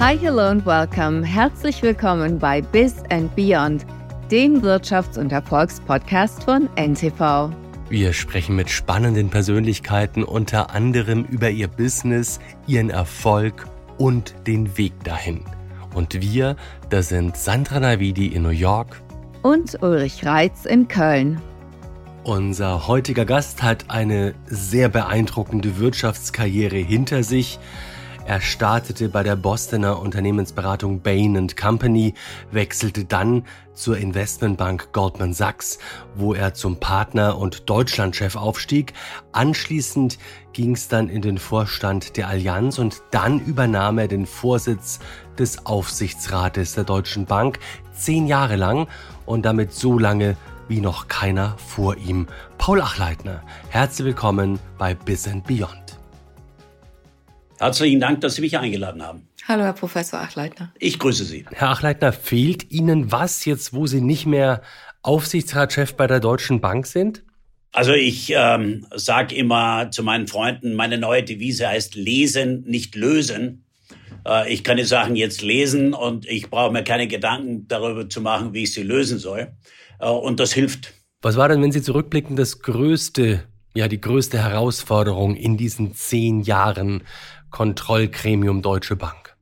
Hi, hello and welcome. Herzlich willkommen bei Biz and Beyond, dem Wirtschafts- und Erfolgspodcast von NTV. Wir sprechen mit spannenden Persönlichkeiten unter anderem über ihr Business, ihren Erfolg und den Weg dahin. Und wir, das sind Sandra Navidi in New York und Ulrich Reitz in Köln. Unser heutiger Gast hat eine sehr beeindruckende Wirtschaftskarriere hinter sich. Er startete bei der Bostoner Unternehmensberatung Bain Company, wechselte dann zur Investmentbank Goldman Sachs, wo er zum Partner und Deutschlandchef aufstieg. Anschließend ging es dann in den Vorstand der Allianz und dann übernahm er den Vorsitz des Aufsichtsrates der Deutschen Bank zehn Jahre lang und damit so lange wie noch keiner vor ihm. Paul Achleitner, herzlich willkommen bei Biz and Beyond. Herzlichen Dank, dass Sie mich eingeladen haben. Hallo, Herr Professor Achleitner. Ich grüße Sie. Herr Achleitner, fehlt Ihnen was jetzt, wo Sie nicht mehr Aufsichtsratschef bei der Deutschen Bank sind? Also ich ähm, sage immer zu meinen Freunden, meine neue Devise heißt lesen, nicht lösen. Äh, ich kann die Sachen jetzt lesen und ich brauche mir keine Gedanken darüber zu machen, wie ich sie lösen soll. Äh, und das hilft. Was war denn, wenn Sie zurückblicken, das größte, ja, die größte Herausforderung in diesen zehn Jahren Kontrollgremium Deutsche Bank?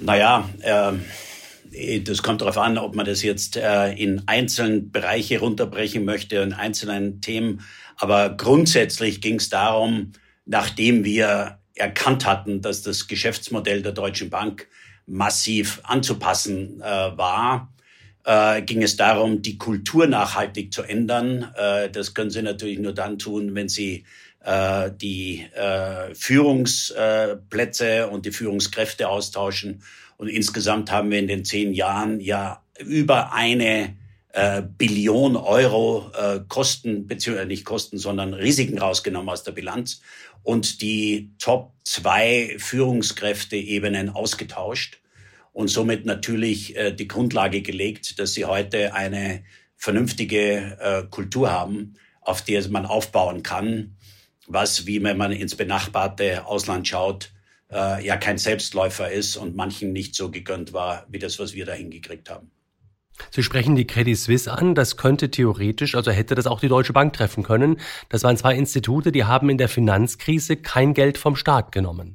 Naja, äh, das kommt darauf an, ob man das jetzt äh, in einzelnen Bereiche runterbrechen möchte, in einzelnen Themen. Aber grundsätzlich ging es darum, nachdem wir erkannt hatten, dass das Geschäftsmodell der Deutschen Bank massiv anzupassen äh, war, äh, ging es darum, die Kultur nachhaltig zu ändern. Äh, das können Sie natürlich nur dann tun, wenn Sie äh, die äh, Führungsplätze und die Führungskräfte austauschen. Und insgesamt haben wir in den zehn Jahren ja über eine äh, Billion Euro äh, Kosten, beziehungsweise nicht Kosten, sondern Risiken rausgenommen aus der Bilanz und die Top zwei Führungskräfte-Ebenen ausgetauscht und somit natürlich äh, die Grundlage gelegt, dass sie heute eine vernünftige äh, Kultur haben, auf der man aufbauen kann was, wie wenn man ins benachbarte Ausland schaut, äh, ja kein Selbstläufer ist und manchen nicht so gegönnt war, wie das, was wir da hingekriegt haben. Sie sprechen die Credit Suisse an. Das könnte theoretisch, also hätte das auch die Deutsche Bank treffen können. Das waren zwei Institute, die haben in der Finanzkrise kein Geld vom Staat genommen.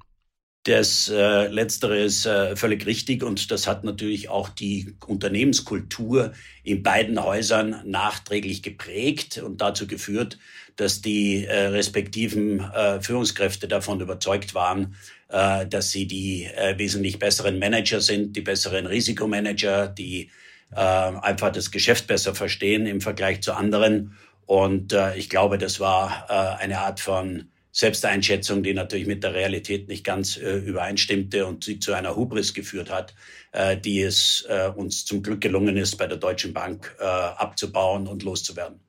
Das äh, Letztere ist äh, völlig richtig und das hat natürlich auch die Unternehmenskultur in beiden Häusern nachträglich geprägt und dazu geführt, dass die äh, respektiven äh, Führungskräfte davon überzeugt waren, äh, dass sie die äh, wesentlich besseren Manager sind, die besseren Risikomanager, die äh, einfach das Geschäft besser verstehen im Vergleich zu anderen. Und äh, ich glaube, das war äh, eine Art von Selbsteinschätzung, die natürlich mit der Realität nicht ganz äh, übereinstimmte und sie zu einer Hubris geführt hat, äh, die es äh, uns zum Glück gelungen ist, bei der Deutschen Bank äh, abzubauen und loszuwerden.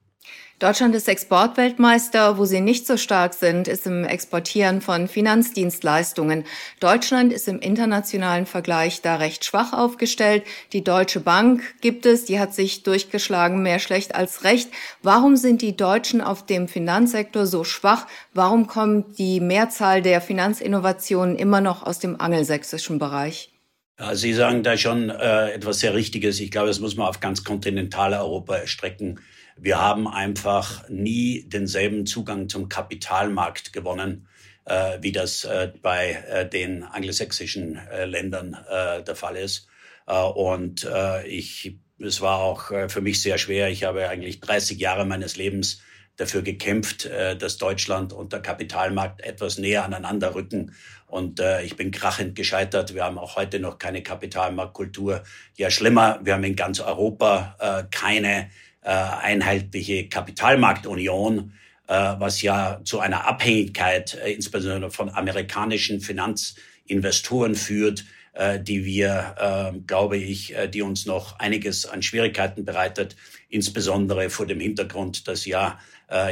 Deutschland ist Exportweltmeister. Wo sie nicht so stark sind, ist im Exportieren von Finanzdienstleistungen. Deutschland ist im internationalen Vergleich da recht schwach aufgestellt. Die Deutsche Bank gibt es, die hat sich durchgeschlagen, mehr schlecht als recht. Warum sind die Deutschen auf dem Finanzsektor so schwach? Warum kommt die Mehrzahl der Finanzinnovationen immer noch aus dem angelsächsischen Bereich? Ja, Sie sagen da schon äh, etwas sehr Richtiges. Ich glaube, das muss man auf ganz Kontinentaleuropa erstrecken. Wir haben einfach nie denselben Zugang zum Kapitalmarkt gewonnen, äh, wie das äh, bei äh, den angelsächsischen äh, Ländern äh, der Fall ist. Äh, und ich, es war auch für mich sehr schwer. Ich habe eigentlich 30 Jahre meines Lebens dafür gekämpft, dass Deutschland und der Kapitalmarkt etwas näher aneinander rücken. Und ich bin krachend gescheitert. Wir haben auch heute noch keine Kapitalmarktkultur. Ja, schlimmer, wir haben in ganz Europa keine äh, einheitliche Kapitalmarktunion, äh, was ja zu einer Abhängigkeit äh, insbesondere von amerikanischen Finanzinvestoren führt, äh, die wir, äh, glaube ich, äh, die uns noch einiges an Schwierigkeiten bereitet, insbesondere vor dem Hintergrund, dass ja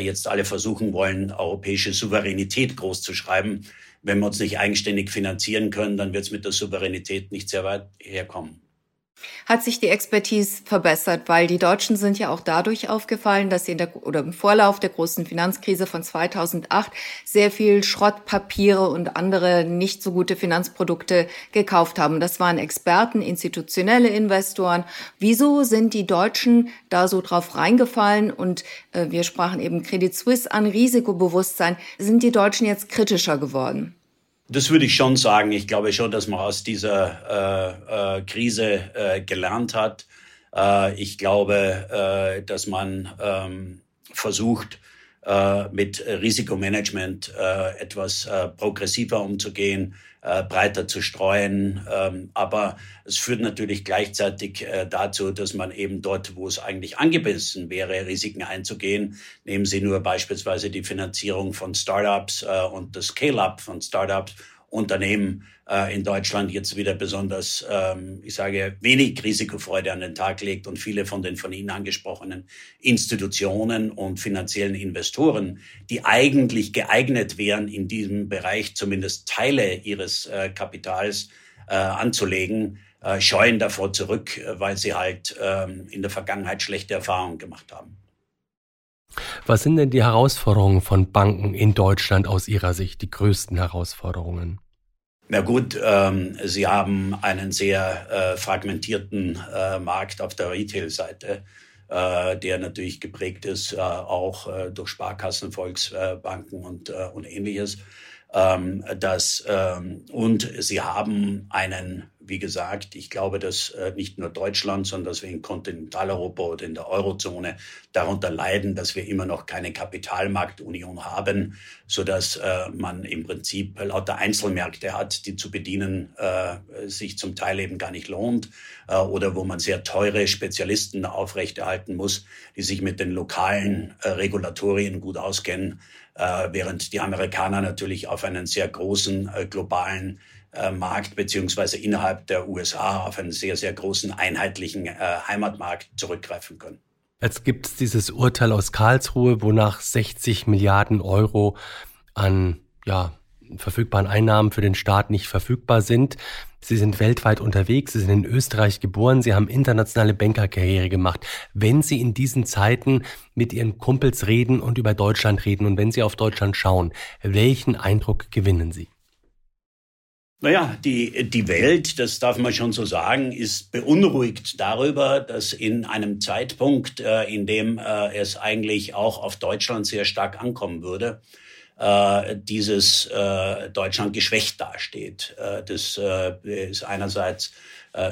jetzt alle versuchen wollen, europäische Souveränität groß zu schreiben. Wenn wir uns nicht eigenständig finanzieren können, dann wird es mit der Souveränität nicht sehr weit herkommen. Hat sich die Expertise verbessert, weil die Deutschen sind ja auch dadurch aufgefallen, dass sie in der oder im Vorlauf der großen Finanzkrise von 2008 sehr viel Schrottpapiere und andere nicht so gute Finanzprodukte gekauft haben. Das waren Experten, institutionelle Investoren. Wieso sind die Deutschen da so drauf reingefallen? Und äh, wir sprachen eben Credit Suisse an, Risikobewusstsein. Sind die Deutschen jetzt kritischer geworden? Das würde ich schon sagen. Ich glaube schon, dass man aus dieser äh, äh, Krise äh, gelernt hat. Äh, ich glaube, äh, dass man ähm, versucht, äh, mit Risikomanagement etwas progressiver umzugehen, breiter zu streuen. Ähm, aber es führt natürlich gleichzeitig dazu, dass man eben dort, wo es eigentlich angebissen wäre, Risiken einzugehen, nehmen Sie nur beispielsweise die Finanzierung von Startups und das Scale-up von Startups Unternehmen äh, in Deutschland jetzt wieder besonders, ähm, ich sage, wenig Risikofreude an den Tag legt und viele von den von Ihnen angesprochenen Institutionen und finanziellen Investoren, die eigentlich geeignet wären, in diesem Bereich zumindest Teile ihres äh, Kapitals äh, anzulegen, äh, scheuen davor zurück, weil sie halt ähm, in der Vergangenheit schlechte Erfahrungen gemacht haben. Was sind denn die Herausforderungen von Banken in Deutschland aus Ihrer Sicht, die größten Herausforderungen? Na gut, ähm, Sie haben einen sehr äh, fragmentierten äh, Markt auf der Retail-Seite, äh, der natürlich geprägt ist, äh, auch äh, durch Sparkassen, Volksbanken und, äh, und ähnliches. Ähm, das, ähm, und Sie haben einen wie gesagt, ich glaube, dass äh, nicht nur Deutschland, sondern dass wir in Kontinentaleuropa oder in der Eurozone darunter leiden, dass wir immer noch keine Kapitalmarktunion haben, so dass äh, man im Prinzip lauter Einzelmärkte hat, die zu bedienen äh, sich zum Teil eben gar nicht lohnt oder wo man sehr teure Spezialisten aufrechterhalten muss, die sich mit den lokalen Regulatorien gut auskennen, äh, während die Amerikaner natürlich auf einen sehr großen globalen Markt beziehungsweise innerhalb der USA auf einen sehr, sehr großen einheitlichen äh, Heimatmarkt zurückgreifen können. Jetzt gibt es dieses Urteil aus Karlsruhe, wonach 60 Milliarden Euro an ja, verfügbaren Einnahmen für den Staat nicht verfügbar sind. Sie sind weltweit unterwegs, Sie sind in Österreich geboren, Sie haben internationale Bankerkarriere gemacht. Wenn Sie in diesen Zeiten mit Ihren Kumpels reden und über Deutschland reden und wenn Sie auf Deutschland schauen, welchen Eindruck gewinnen Sie? Naja, die, die Welt, das darf man schon so sagen, ist beunruhigt darüber, dass in einem Zeitpunkt, äh, in dem äh, es eigentlich auch auf Deutschland sehr stark ankommen würde, äh, dieses äh, Deutschland geschwächt dasteht. Äh, das äh, ist einerseits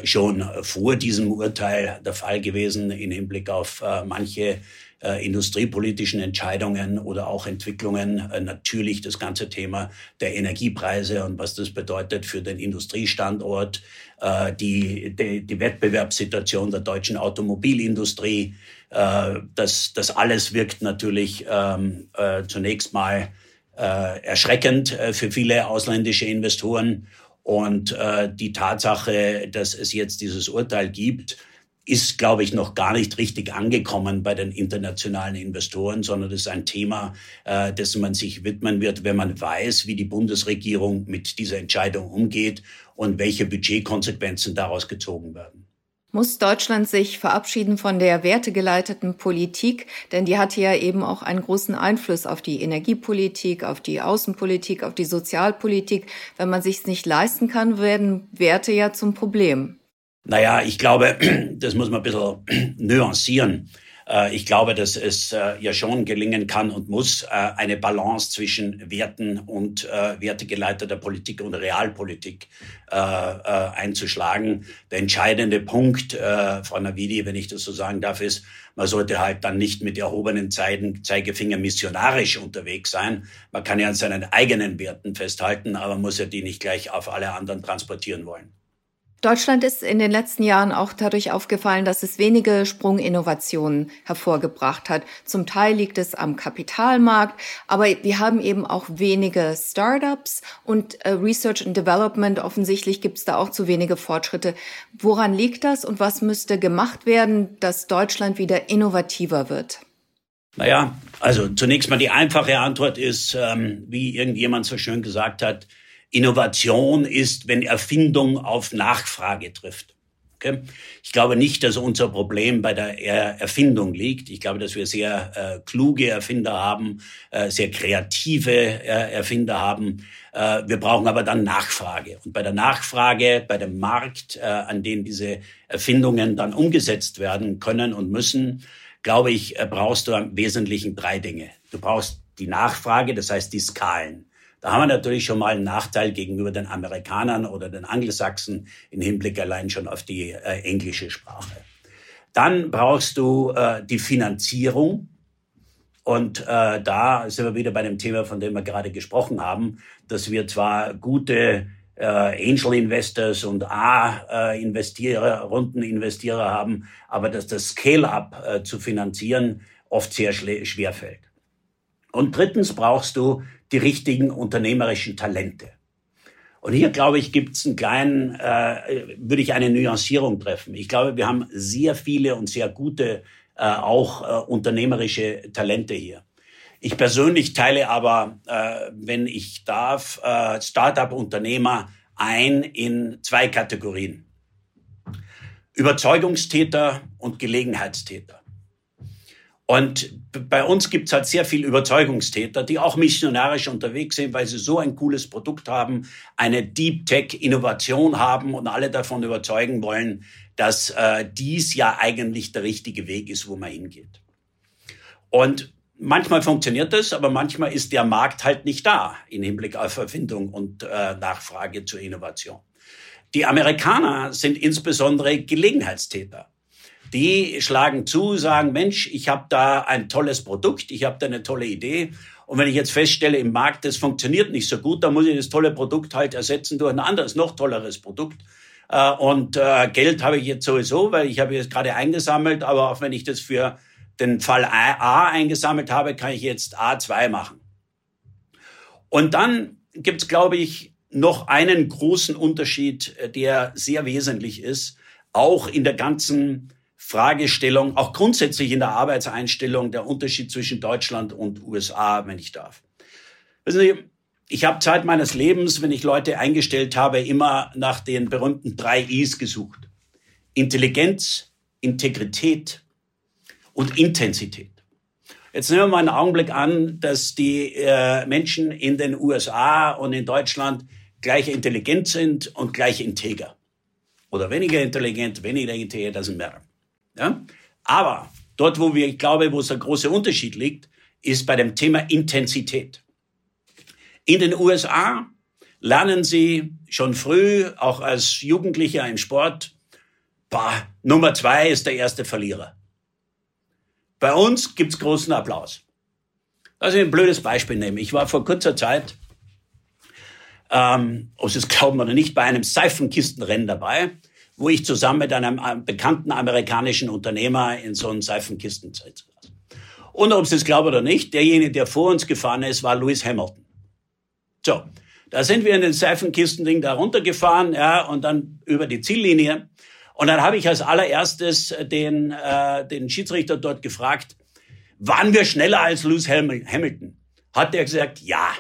schon vor diesem Urteil der Fall gewesen in Hinblick auf manche äh, industriepolitischen Entscheidungen oder auch Entwicklungen äh, natürlich das ganze Thema der Energiepreise und was das bedeutet für den Industriestandort, äh, die, die, die Wettbewerbssituation der deutschen Automobilindustrie. Äh, das, das alles wirkt natürlich ähm, äh, zunächst mal äh, erschreckend äh, für viele ausländische Investoren. Und äh, die Tatsache, dass es jetzt dieses Urteil gibt, ist, glaube ich, noch gar nicht richtig angekommen bei den internationalen Investoren, sondern das ist ein Thema, äh, dessen man sich widmen wird, wenn man weiß, wie die Bundesregierung mit dieser Entscheidung umgeht und welche Budgetkonsequenzen daraus gezogen werden. Muss Deutschland sich verabschieden von der wertegeleiteten Politik? Denn die hatte ja eben auch einen großen Einfluss auf die Energiepolitik, auf die Außenpolitik, auf die Sozialpolitik. Wenn man sich es nicht leisten kann, werden Werte ja zum Problem. Naja, ich glaube, das muss man ein bisschen nuancieren. Äh, ich glaube, dass es äh, ja schon gelingen kann und muss, äh, eine Balance zwischen Werten und wertegeleiteter Politik und Realpolitik einzuschlagen. Der entscheidende Punkt, Frau Navidi, wenn ich das so sagen darf, ist, man sollte halt dann nicht mit erhobenen Zeigefinger missionarisch unterwegs sein. Man kann ja an seinen eigenen Werten festhalten, aber muss ja die nicht gleich auf alle anderen transportieren wollen. Deutschland ist in den letzten Jahren auch dadurch aufgefallen, dass es wenige Sprunginnovationen hervorgebracht hat. Zum Teil liegt es am Kapitalmarkt, aber wir haben eben auch wenige Startups und äh, Research and Development. Offensichtlich gibt es da auch zu wenige Fortschritte. Woran liegt das und was müsste gemacht werden, dass Deutschland wieder innovativer wird? Naja, also zunächst mal die einfache Antwort ist, ähm, wie irgendjemand so schön gesagt hat, Innovation ist, wenn Erfindung auf Nachfrage trifft. Okay? Ich glaube nicht, dass unser Problem bei der Erfindung liegt. Ich glaube, dass wir sehr äh, kluge Erfinder haben, äh, sehr kreative äh, Erfinder haben. Äh, wir brauchen aber dann Nachfrage. Und bei der Nachfrage, bei dem Markt, äh, an dem diese Erfindungen dann umgesetzt werden können und müssen, glaube ich, äh, brauchst du im Wesentlichen drei Dinge. Du brauchst die Nachfrage, das heißt die Skalen. Da haben wir natürlich schon mal einen Nachteil gegenüber den Amerikanern oder den Anglosachsen im Hinblick allein schon auf die äh, englische Sprache. Dann brauchst du äh, die Finanzierung. Und äh, da sind wir wieder bei dem Thema, von dem wir gerade gesprochen haben, dass wir zwar gute äh, Angel Investors und A-Investierer, äh, Rundeninvestierer haben, aber dass das Scale-up äh, zu finanzieren oft sehr schwer fällt. Und drittens brauchst du die richtigen unternehmerischen Talente. Und hier, glaube ich, gibt es einen kleinen, äh, würde ich eine Nuancierung treffen. Ich glaube, wir haben sehr viele und sehr gute äh, auch äh, unternehmerische Talente hier. Ich persönlich teile aber, äh, wenn ich darf, äh, Startup-Unternehmer ein in zwei Kategorien. Überzeugungstäter und Gelegenheitstäter. Und bei uns gibt's halt sehr viel Überzeugungstäter, die auch missionarisch unterwegs sind, weil sie so ein cooles Produkt haben, eine Deep Tech Innovation haben und alle davon überzeugen wollen, dass äh, dies ja eigentlich der richtige Weg ist, wo man hingeht. Und manchmal funktioniert das, aber manchmal ist der Markt halt nicht da im Hinblick auf Erfindung und äh, Nachfrage zur Innovation. Die Amerikaner sind insbesondere Gelegenheitstäter. Die schlagen zu, sagen, Mensch, ich habe da ein tolles Produkt, ich habe da eine tolle Idee. Und wenn ich jetzt feststelle, im Markt, das funktioniert nicht so gut, dann muss ich das tolle Produkt halt ersetzen durch ein anderes, noch tolleres Produkt. Äh, und äh, Geld habe ich jetzt sowieso, weil ich habe jetzt gerade eingesammelt, aber auch wenn ich das für den Fall A eingesammelt habe, kann ich jetzt A2 machen. Und dann gibt es, glaube ich, noch einen großen Unterschied, äh, der sehr wesentlich ist, auch in der ganzen Fragestellung, auch grundsätzlich in der Arbeitseinstellung, der Unterschied zwischen Deutschland und USA, wenn ich darf. Wissen Sie, ich habe Zeit meines Lebens, wenn ich Leute eingestellt habe, immer nach den berühmten drei Is gesucht. Intelligenz, Integrität und Intensität. Jetzt nehmen wir mal einen Augenblick an, dass die äh, Menschen in den USA und in Deutschland gleich intelligent sind und gleich integer. Oder weniger intelligent, weniger integer, das sind mehr. Ja? Aber dort, wo wir, ich glaube, wo es der große Unterschied liegt, ist bei dem Thema Intensität. In den USA lernen sie schon früh, auch als Jugendlicher im Sport, bah, Nummer zwei ist der erste Verlierer. Bei uns gibt's großen Applaus. Lass mich ein blödes Beispiel nehmen. Ich war vor kurzer Zeit, ähm, ob Sie es glauben oder nicht, bei einem Seifenkistenrennen dabei wo ich zusammen mit einem äh, bekannten amerikanischen Unternehmer in so einem Seifenkisten saß. Und ob Sie es glauben oder nicht, derjenige, der vor uns gefahren ist, war Lewis Hamilton. So, da sind wir in den Seifenkistending da runtergefahren, ja, und dann über die Ziellinie. Und dann habe ich als allererstes den, äh, den Schiedsrichter dort gefragt, waren wir schneller als Lewis Hamilton? Hat der gesagt, ja.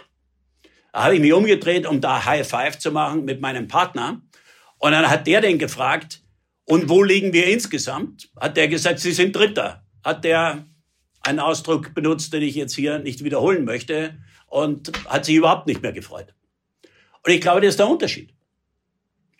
Da habe ich mich umgedreht, um da High Five zu machen mit meinem Partner. Und dann hat der den gefragt, und wo liegen wir insgesamt? Hat der gesagt, Sie sind Dritter. Hat der einen Ausdruck benutzt, den ich jetzt hier nicht wiederholen möchte und hat sich überhaupt nicht mehr gefreut. Und ich glaube, das ist der Unterschied.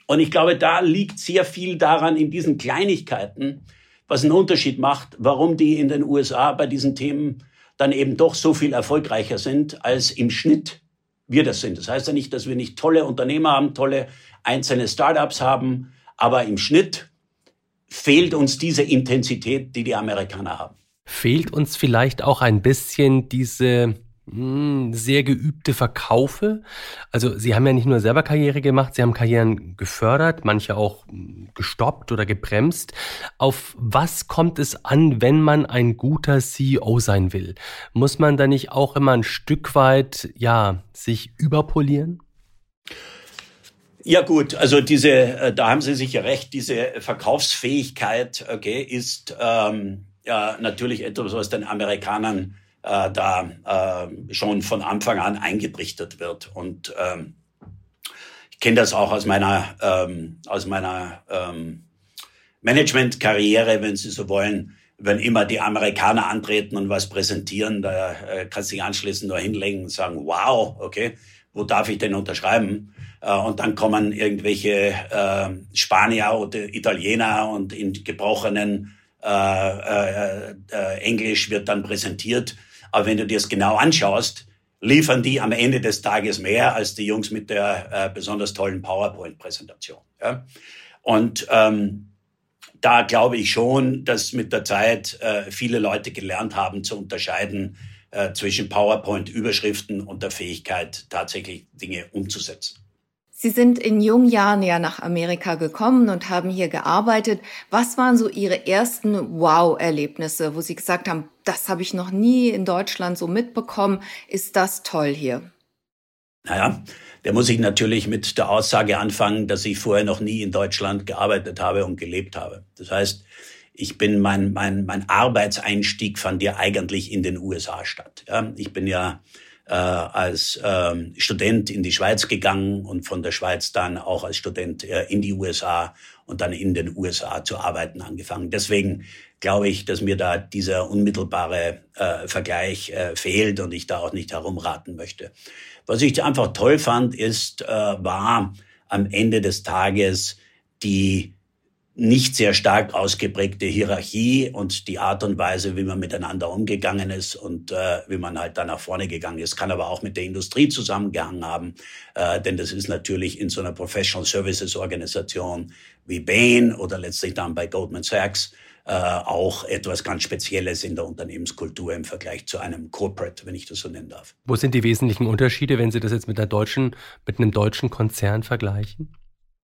Und ich glaube, da liegt sehr viel daran in diesen Kleinigkeiten, was einen Unterschied macht, warum die in den USA bei diesen Themen dann eben doch so viel erfolgreicher sind, als im Schnitt wir das sind. Das heißt ja nicht, dass wir nicht tolle Unternehmer haben, tolle einzelne Startups haben, aber im Schnitt fehlt uns diese Intensität, die die Amerikaner haben. Fehlt uns vielleicht auch ein bisschen diese sehr geübte Verkaufe. Also Sie haben ja nicht nur selber Karriere gemacht, Sie haben Karrieren gefördert, manche auch hm, gestoppt oder gebremst. Auf was kommt es an, wenn man ein guter CEO sein will? Muss man da nicht auch immer ein Stück weit, ja, sich überpolieren? Ja gut, also diese, äh, da haben Sie sicher recht, diese Verkaufsfähigkeit okay, ist ähm, ja natürlich etwas, was den Amerikanern äh, da äh, schon von Anfang an eingetrichtert wird. Und ähm, ich kenne das auch aus meiner, ähm, aus meiner ähm, Managementkarriere, wenn Sie so wollen, wenn immer die Amerikaner antreten und was präsentieren, da äh, kannst du dich anschließend nur hinlegen und sagen, wow, okay, wo darf ich denn unterschreiben? Äh, und dann kommen irgendwelche äh, Spanier oder Italiener und in gebrochenen äh, äh, äh, Englisch wird dann präsentiert. Aber wenn du dir das genau anschaust, liefern die am Ende des Tages mehr als die Jungs mit der äh, besonders tollen PowerPoint-Präsentation. Ja? Und ähm, da glaube ich schon, dass mit der Zeit äh, viele Leute gelernt haben zu unterscheiden äh, zwischen PowerPoint-Überschriften und der Fähigkeit, tatsächlich Dinge umzusetzen. Sie sind in jungen Jahren ja nach Amerika gekommen und haben hier gearbeitet. Was waren so Ihre ersten Wow-Erlebnisse, wo Sie gesagt haben, das habe ich noch nie in Deutschland so mitbekommen. Ist das toll hier? Naja, der muss ich natürlich mit der Aussage anfangen, dass ich vorher noch nie in Deutschland gearbeitet habe und gelebt habe. Das heißt, ich bin mein, mein, mein Arbeitseinstieg fand ja eigentlich in den USA statt. Ja, ich bin ja äh, als ähm, Student in die Schweiz gegangen und von der Schweiz dann auch als Student äh, in die USA und dann in den USA zu arbeiten angefangen. Deswegen glaube ich, dass mir da dieser unmittelbare äh, Vergleich äh, fehlt und ich da auch nicht herumraten möchte. Was ich einfach toll fand, ist, äh, war am Ende des Tages die nicht sehr stark ausgeprägte Hierarchie und die Art und Weise, wie man miteinander umgegangen ist und äh, wie man halt da nach vorne gegangen ist. Kann aber auch mit der Industrie zusammengehangen haben, äh, denn das ist natürlich in so einer Professional Services Organisation wie Bain oder letztlich dann bei Goldman Sachs äh, auch etwas ganz Spezielles in der Unternehmenskultur im Vergleich zu einem Corporate, wenn ich das so nennen darf. Wo sind die wesentlichen Unterschiede, wenn Sie das jetzt mit einer deutschen, mit einem deutschen Konzern vergleichen?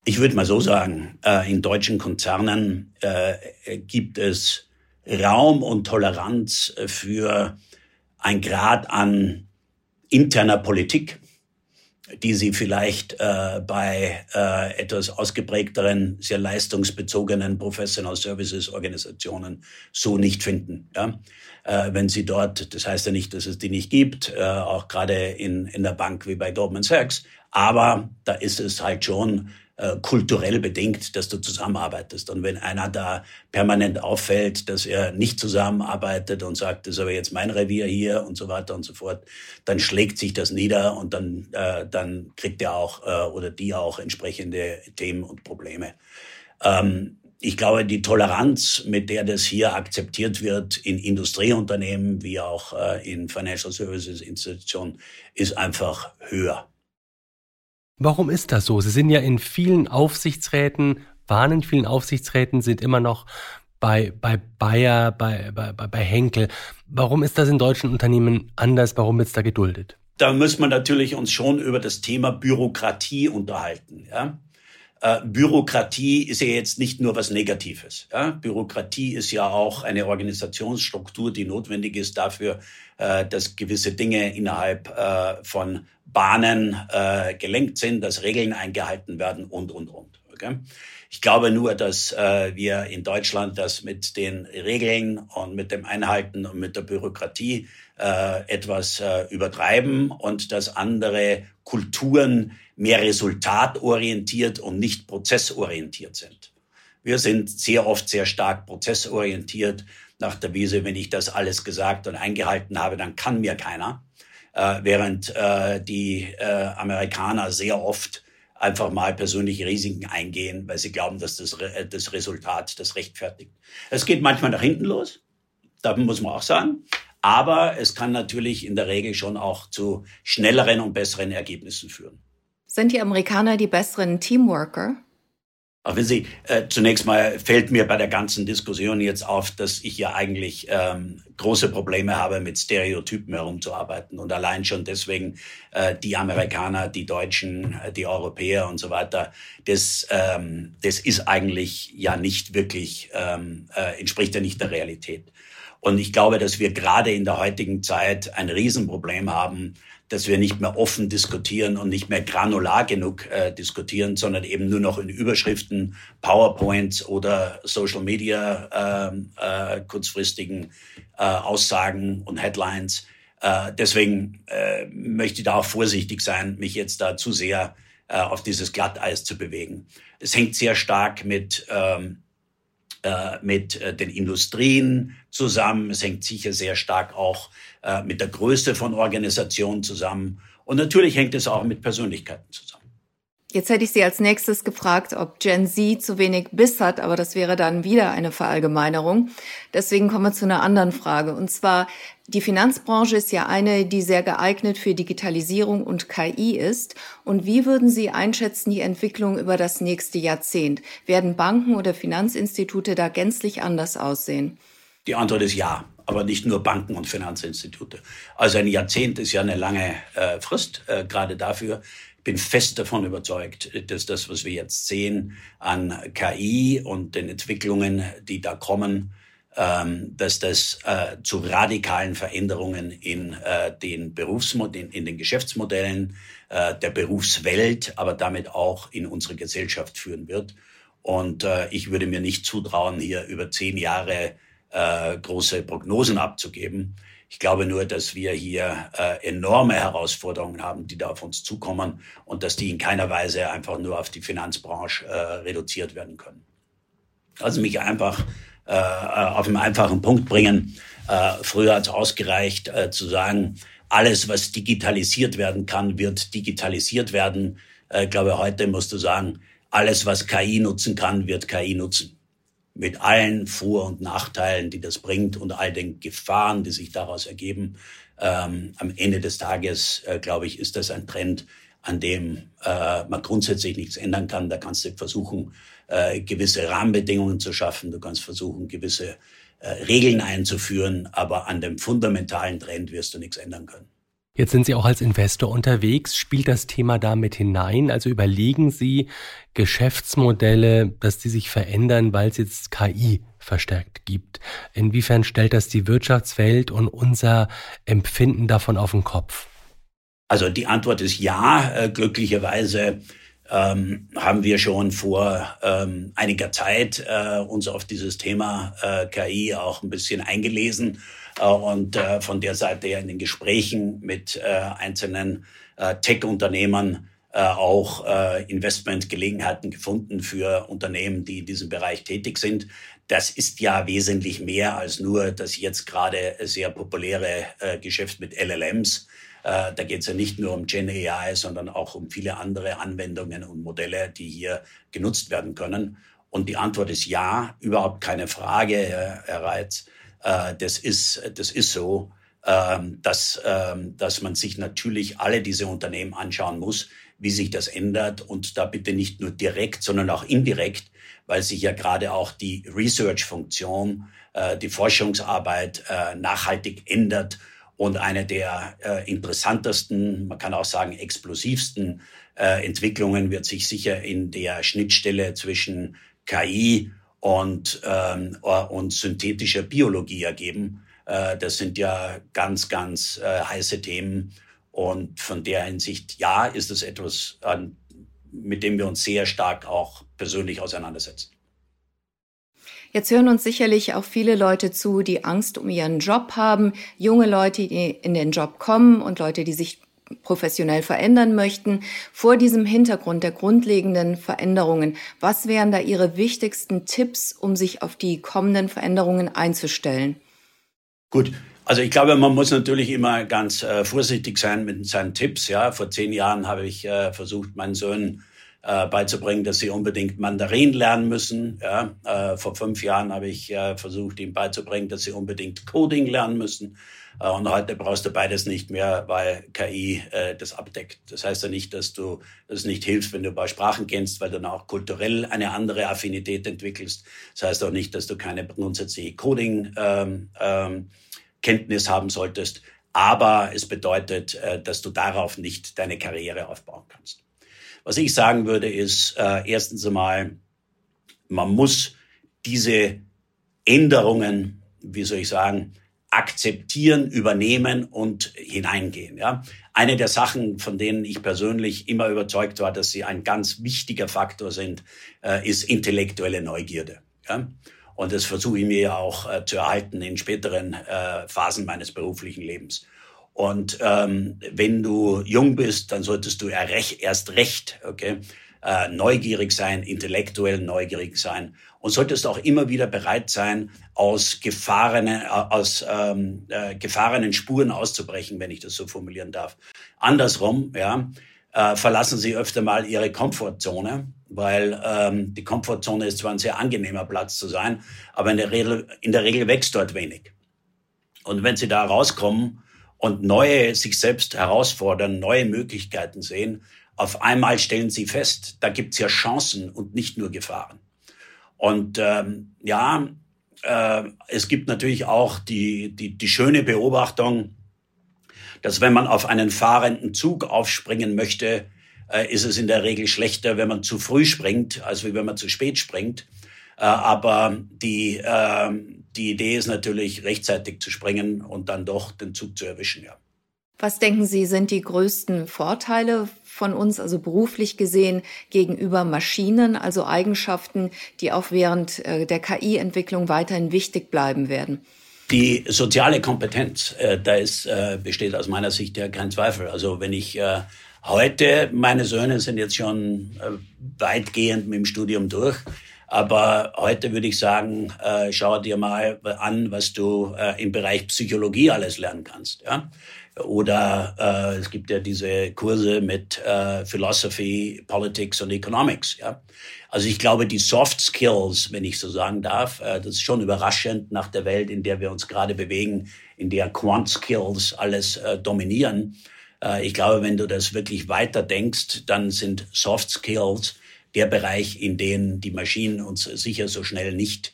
Ich würde mal so sagen, äh, in deutschen Konzernen äh, gibt es Raum und Toleranz für ein Grad an interner Politik, die sie vielleicht äh, bei äh, etwas ausgeprägteren, sehr leistungsbezogenen Professional Services Organisationen so nicht finden. Äh, wenn sie dort, das heißt ja nicht, dass es die nicht gibt, äh, auch gerade in, in der Bank wie bei Goldman Sachs, aber da ist es halt schon äh, kulturell bedingt, dass du zusammenarbeitest. Und wenn einer da permanent auffällt, dass er nicht zusammenarbeitet und sagt, das ist aber jetzt mein Revier hier und so weiter und so fort, dann schlägt sich das nieder und dann, äh, dann kriegt er auch äh, oder die auch entsprechende Themen und Probleme. Ähm, ich glaube, die Toleranz, mit der das hier akzeptiert wird in Industrieunternehmen wie auch äh, in Financial Services Institutionen, ist einfach höher. Warum ist das so? Sie sind ja in vielen Aufsichtsräten, waren in vielen Aufsichtsräten, sind immer noch bei, bei Bayer, bei, bei, bei Henkel. Warum ist das in deutschen Unternehmen anders? Warum wird es da geduldet? Da muss man natürlich uns schon über das Thema Bürokratie unterhalten. Ja? Äh, Bürokratie ist ja jetzt nicht nur was Negatives. Ja? Bürokratie ist ja auch eine Organisationsstruktur, die notwendig ist dafür, äh, dass gewisse Dinge innerhalb äh, von Bahnen äh, gelenkt sind, dass Regeln eingehalten werden und, und, und. Okay? Ich glaube nur, dass äh, wir in Deutschland das mit den Regeln und mit dem Einhalten und mit der Bürokratie äh, etwas äh, übertreiben und dass andere Kulturen mehr resultatorientiert und nicht prozessorientiert sind. Wir sind sehr oft sehr stark prozessorientiert nach der Wiese, wenn ich das alles gesagt und eingehalten habe, dann kann mir keiner. Äh, während äh, die äh, Amerikaner sehr oft einfach mal persönliche Risiken eingehen, weil sie glauben, dass das, Re das Resultat das rechtfertigt. Es geht manchmal nach hinten los, da muss man auch sagen. Aber es kann natürlich in der Regel schon auch zu schnelleren und besseren Ergebnissen führen. Sind die Amerikaner die besseren Teamworker? Aber wenn Sie, äh, zunächst mal fällt mir bei der ganzen Diskussion jetzt auf, dass ich ja eigentlich ähm, große Probleme habe, mit Stereotypen herumzuarbeiten. Und allein schon deswegen äh, die Amerikaner, die Deutschen, äh, die Europäer und so weiter, das, ähm, das ist eigentlich ja nicht wirklich, ähm, äh, entspricht ja nicht der Realität. Und ich glaube, dass wir gerade in der heutigen Zeit ein Riesenproblem haben, dass wir nicht mehr offen diskutieren und nicht mehr granular genug äh, diskutieren, sondern eben nur noch in Überschriften, PowerPoints oder Social Media äh, äh, kurzfristigen äh, Aussagen und Headlines. Äh, deswegen äh, möchte ich da auch vorsichtig sein, mich jetzt da zu sehr äh, auf dieses Glatteis zu bewegen. Es hängt sehr stark mit ähm, äh, mit äh, den Industrien zusammen. Es hängt sicher sehr stark auch äh, mit der Größe von Organisationen zusammen. Und natürlich hängt es auch mit Persönlichkeiten zusammen. Jetzt hätte ich Sie als nächstes gefragt, ob Gen Z zu wenig Biss hat, aber das wäre dann wieder eine Verallgemeinerung. Deswegen kommen wir zu einer anderen Frage. Und zwar, die Finanzbranche ist ja eine, die sehr geeignet für Digitalisierung und KI ist. Und wie würden Sie einschätzen die Entwicklung über das nächste Jahrzehnt? Werden Banken oder Finanzinstitute da gänzlich anders aussehen? Die Antwort ist ja, aber nicht nur Banken und Finanzinstitute. Also ein Jahrzehnt ist ja eine lange äh, Frist, äh, gerade dafür bin fest davon überzeugt, dass das, was wir jetzt sehen an KI und den Entwicklungen, die da kommen, ähm, dass das äh, zu radikalen Veränderungen in äh, den Berufsmodellen, in den Geschäftsmodellen äh, der Berufswelt, aber damit auch in unsere Gesellschaft führen wird. Und ich würde mir nicht zutrauen, hier über zehn Jahre große Prognosen abzugeben. Ich glaube nur, dass wir hier äh, enorme Herausforderungen haben, die da auf uns zukommen und dass die in keiner Weise einfach nur auf die Finanzbranche äh, reduziert werden können. Also mich einfach äh, auf einen einfachen Punkt bringen. Äh, früher hat es ausgereicht äh, zu sagen, alles, was digitalisiert werden kann, wird digitalisiert werden. Äh, ich glaube, heute musst du sagen, alles, was KI nutzen kann, wird KI nutzen mit allen Vor- und Nachteilen, die das bringt und all den Gefahren, die sich daraus ergeben. Ähm, am Ende des Tages, äh, glaube ich, ist das ein Trend, an dem äh, man grundsätzlich nichts ändern kann. Da kannst du versuchen, äh, gewisse Rahmenbedingungen zu schaffen. Du kannst versuchen, gewisse äh, Regeln einzuführen, aber an dem fundamentalen Trend wirst du nichts ändern können. Jetzt sind Sie auch als Investor unterwegs. Spielt das Thema damit hinein? Also überlegen Sie Geschäftsmodelle, dass die sich verändern, weil es jetzt KI verstärkt gibt. Inwiefern stellt das die Wirtschaftswelt und unser Empfinden davon auf den Kopf? Also die Antwort ist ja. Äh, glücklicherweise ähm, haben wir schon vor ähm, einiger Zeit äh, uns auf dieses Thema äh, KI auch ein bisschen eingelesen äh, und äh, von der Seite her in den Gesprächen mit äh, einzelnen Tech-Unternehmern auch Investmentgelegenheiten gefunden für Unternehmen, die in diesem Bereich tätig sind. Das ist ja wesentlich mehr als nur das jetzt gerade sehr populäre Geschäft mit LLMs. Da geht es ja nicht nur um Gen AI, sondern auch um viele andere Anwendungen und Modelle, die hier genutzt werden können. Und die Antwort ist ja, überhaupt keine Frage, Herr Reitz. Äh, das, ist, das ist so, ähm, dass, ähm, dass man sich natürlich alle diese Unternehmen anschauen muss, wie sich das ändert und da bitte nicht nur direkt, sondern auch indirekt, weil sich ja gerade auch die Research-Funktion, äh, die Forschungsarbeit äh, nachhaltig ändert und eine der äh, interessantesten, man kann auch sagen explosivsten äh, Entwicklungen wird sich sicher in der Schnittstelle zwischen KI und, ähm, äh, und synthetischer Biologie ergeben. Äh, das sind ja ganz, ganz äh, heiße Themen. Und von der Hinsicht, ja, ist es etwas, mit dem wir uns sehr stark auch persönlich auseinandersetzen. Jetzt hören uns sicherlich auch viele Leute zu, die Angst um ihren Job haben, junge Leute, die in den Job kommen und Leute, die sich professionell verändern möchten. Vor diesem Hintergrund der grundlegenden Veränderungen, was wären da Ihre wichtigsten Tipps, um sich auf die kommenden Veränderungen einzustellen? Gut, also ich glaube, man muss natürlich immer ganz äh, vorsichtig sein mit seinen Tipps. Ja, vor zehn Jahren habe ich äh, versucht, meinen Söhnen äh, beizubringen, dass sie unbedingt Mandarin lernen müssen. Ja, äh, vor fünf Jahren habe ich äh, versucht, ihnen beizubringen, dass sie unbedingt Coding lernen müssen. Äh, und heute brauchst du beides nicht mehr, weil KI äh, das abdeckt. Das heißt ja nicht, dass du das nicht hilft, wenn du bei Sprachen kennst, weil du dann auch kulturell eine andere Affinität entwickelst. Das heißt auch nicht, dass du keine grundsätzliche Coding ähm, ähm, haben solltest. Aber es bedeutet, äh, dass du darauf nicht deine Karriere aufbauen kannst. Was ich sagen würde, ist äh, erstens einmal, man muss diese Änderungen, wie soll ich sagen, akzeptieren, übernehmen und hineingehen. Ja. Eine der Sachen, von denen ich persönlich immer überzeugt war, dass sie ein ganz wichtiger Faktor sind, äh, ist intellektuelle Neugierde. Ja. Und das versuche ich mir ja auch äh, zu erhalten in späteren äh, Phasen meines beruflichen Lebens. Und ähm, wenn du jung bist, dann solltest du erst recht, okay, äh, neugierig sein, intellektuell neugierig sein und solltest auch immer wieder bereit sein, aus, gefahrenen, äh, aus ähm, äh, gefahrenen Spuren auszubrechen, wenn ich das so formulieren darf. Andersrum, ja, äh, verlassen sie öfter mal ihre Komfortzone, weil ähm, die Komfortzone ist zwar ein sehr angenehmer Platz zu sein, aber in der Regel, in der Regel wächst dort wenig. Und wenn sie da rauskommen und neue, sich selbst herausfordern, neue Möglichkeiten sehen, auf einmal stellen sie fest, da gibt's ja Chancen und nicht nur Gefahren. Und ähm, ja, äh, es gibt natürlich auch die, die, die schöne Beobachtung, dass wenn man auf einen fahrenden Zug aufspringen möchte, äh, ist es in der Regel schlechter, wenn man zu früh springt, als wenn man zu spät springt. Äh, aber die, äh, die Idee ist natürlich, rechtzeitig zu springen und dann doch den Zug zu erwischen, ja. Was denken Sie, sind die größten Vorteile von uns, also beruflich gesehen, gegenüber Maschinen, also Eigenschaften, die auch während äh, der KI-Entwicklung weiterhin wichtig bleiben werden? Die soziale Kompetenz, äh, da ist, äh, besteht aus meiner Sicht ja kein Zweifel. Also wenn ich äh, heute, meine Söhne sind jetzt schon äh, weitgehend mit dem Studium durch, aber heute würde ich sagen, äh, schau dir mal an, was du äh, im Bereich Psychologie alles lernen kannst. Ja? Oder äh, es gibt ja diese Kurse mit äh, Philosophy, Politics und Economics. Ja? Also ich glaube, die Soft Skills, wenn ich so sagen darf, äh, das ist schon überraschend nach der Welt, in der wir uns gerade bewegen, in der Quant Skills alles äh, dominieren. Äh, ich glaube, wenn du das wirklich weiter denkst, dann sind Soft Skills der Bereich, in dem die Maschinen uns sicher so schnell nicht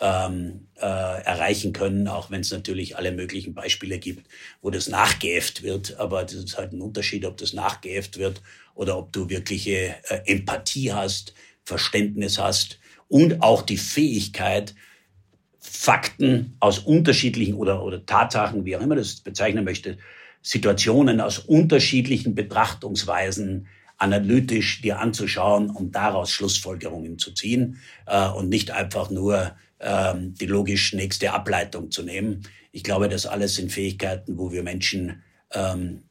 ähm, äh, erreichen können, auch wenn es natürlich alle möglichen Beispiele gibt, wo das nachgeäfft wird. Aber das ist halt ein Unterschied, ob das nachgeäfft wird oder ob du wirkliche äh, Empathie hast, Verständnis hast und auch die Fähigkeit, Fakten aus unterschiedlichen oder, oder Tatsachen, wie auch immer das bezeichnen möchte, Situationen aus unterschiedlichen Betrachtungsweisen analytisch dir anzuschauen und daraus Schlussfolgerungen zu ziehen äh, und nicht einfach nur ähm, die logisch nächste Ableitung zu nehmen. Ich glaube, das alles sind Fähigkeiten, wo wir Menschen ähm,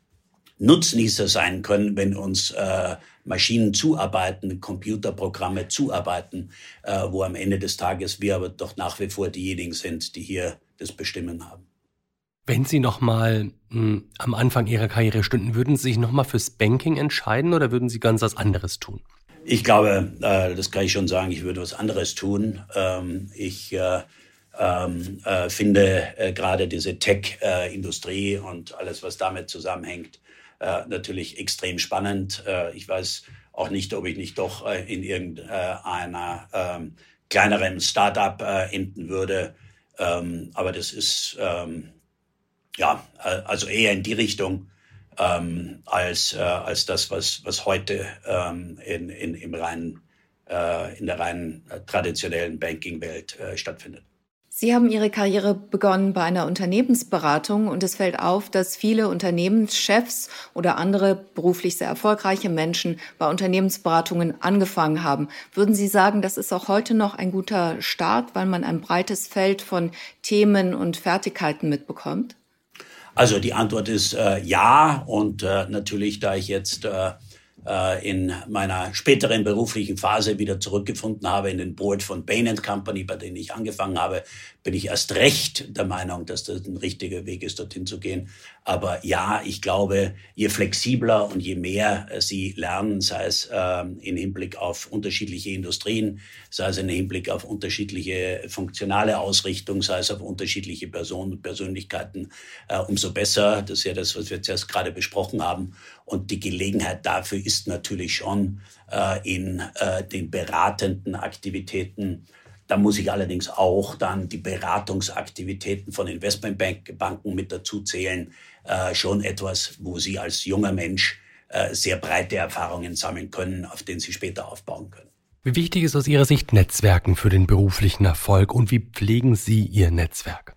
Nutznießer sein können, wenn uns äh, Maschinen zuarbeiten, Computerprogramme zuarbeiten, äh, wo am Ende des Tages wir aber doch nach wie vor diejenigen sind, die hier das Bestimmen haben. Wenn Sie noch mal mh, hm, am Anfang Ihrer Karriere stünden, würden Sie sich noch mal fürs Banking entscheiden oder würden Sie ganz was anderes tun? Ich glaube, äh, das kann ich schon sagen, ich würde was anderes tun. Ähm, ich äh, ähm, äh, finde äh, gerade diese Tech-Industrie und alles, was damit zusammenhängt, äh, natürlich extrem spannend. Äh, ich weiß auch nicht, ob ich nicht doch in irgendeiner ähm, kleineren Startup enden würde. Ähm, aber das ist ähm, ja, also eher in die Richtung ähm, als, äh, als das, was, was heute ähm, in, in, im reinen, äh, in der reinen äh, traditionellen Banking-Welt äh, stattfindet. Sie haben Ihre Karriere begonnen bei einer Unternehmensberatung und es fällt auf, dass viele Unternehmenschefs oder andere beruflich sehr erfolgreiche Menschen bei Unternehmensberatungen angefangen haben. Würden Sie sagen, das ist auch heute noch ein guter Start, weil man ein breites Feld von Themen und Fertigkeiten mitbekommt? Also die Antwort ist äh, ja. Und äh, natürlich, da ich jetzt äh, in meiner späteren beruflichen Phase wieder zurückgefunden habe in den Board von Bain Company, bei denen ich angefangen habe, bin ich erst recht der Meinung, dass das ein richtiger Weg ist, dorthin zu gehen. Aber ja, ich glaube, je flexibler und je mehr äh, Sie lernen, sei es äh, im Hinblick auf unterschiedliche Industrien, sei es im Hinblick auf unterschiedliche funktionale Ausrichtung, sei es auf unterschiedliche Personen und Persönlichkeiten, äh, umso besser. Das ist ja das, was wir jetzt gerade besprochen haben. Und die Gelegenheit dafür ist natürlich schon äh, in äh, den beratenden Aktivitäten da muss ich allerdings auch dann die Beratungsaktivitäten von Investmentbanken mit dazu zählen. Äh, schon etwas, wo Sie als junger Mensch äh, sehr breite Erfahrungen sammeln können, auf denen Sie später aufbauen können. Wie wichtig ist aus Ihrer Sicht Netzwerken für den beruflichen Erfolg und wie pflegen Sie Ihr Netzwerk?